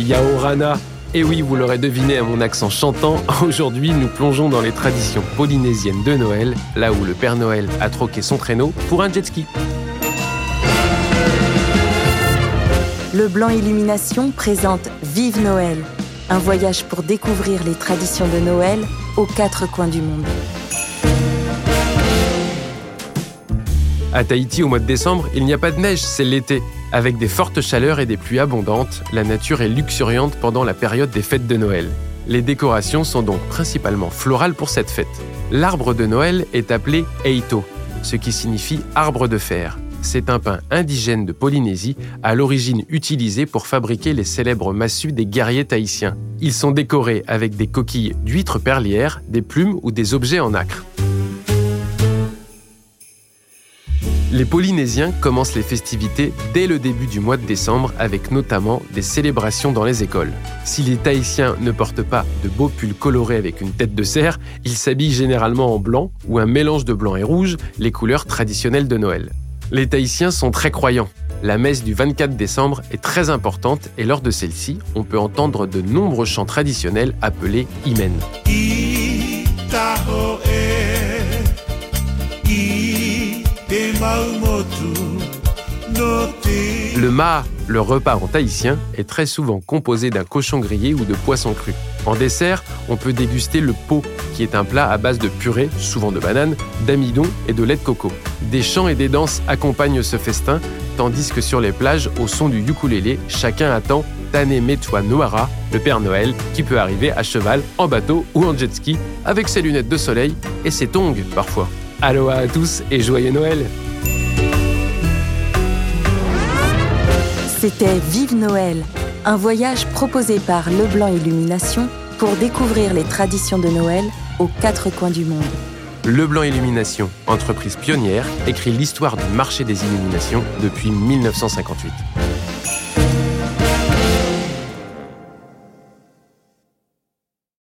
Yaorana. Et oui, vous l'aurez deviné à mon accent chantant, aujourd'hui nous plongeons dans les traditions polynésiennes de Noël, là où le Père Noël a troqué son traîneau pour un jet ski. Le Blanc Illumination présente Vive Noël, un voyage pour découvrir les traditions de Noël aux quatre coins du monde. À Tahiti, au mois de décembre, il n'y a pas de neige, c'est l'été. Avec des fortes chaleurs et des pluies abondantes, la nature est luxuriante pendant la période des fêtes de Noël. Les décorations sont donc principalement florales pour cette fête. L'arbre de Noël est appelé Eito, ce qui signifie arbre de fer. C'est un pain indigène de Polynésie, à l'origine utilisé pour fabriquer les célèbres massues des guerriers tahitiens. Ils sont décorés avec des coquilles d'huîtres perlières, des plumes ou des objets en acre. Les Polynésiens commencent les festivités dès le début du mois de décembre avec notamment des célébrations dans les écoles. Si les Tahitiens ne portent pas de beaux pulls colorés avec une tête de cerf, ils s'habillent généralement en blanc ou un mélange de blanc et rouge, les couleurs traditionnelles de Noël. Les Tahitiens sont très croyants. La messe du 24 décembre est très importante et lors de celle-ci, on peut entendre de nombreux chants traditionnels appelés Imen. Le ma, le repas en tahitien, est très souvent composé d'un cochon grillé ou de poisson cru. En dessert, on peut déguster le pot, qui est un plat à base de purée, souvent de banane, d'amidon et de lait de coco. Des chants et des danses accompagnent ce festin, tandis que sur les plages, au son du ukulélé, chacun attend Tane Metua Noara, le Père Noël, qui peut arriver à cheval, en bateau ou en jet ski, avec ses lunettes de soleil et ses tongs parfois. Aloha à tous et joyeux Noël C'était Vive Noël, un voyage proposé par Leblanc Illumination pour découvrir les traditions de Noël aux quatre coins du monde. Leblanc Illumination, entreprise pionnière, écrit l'histoire du marché des illuminations depuis 1958.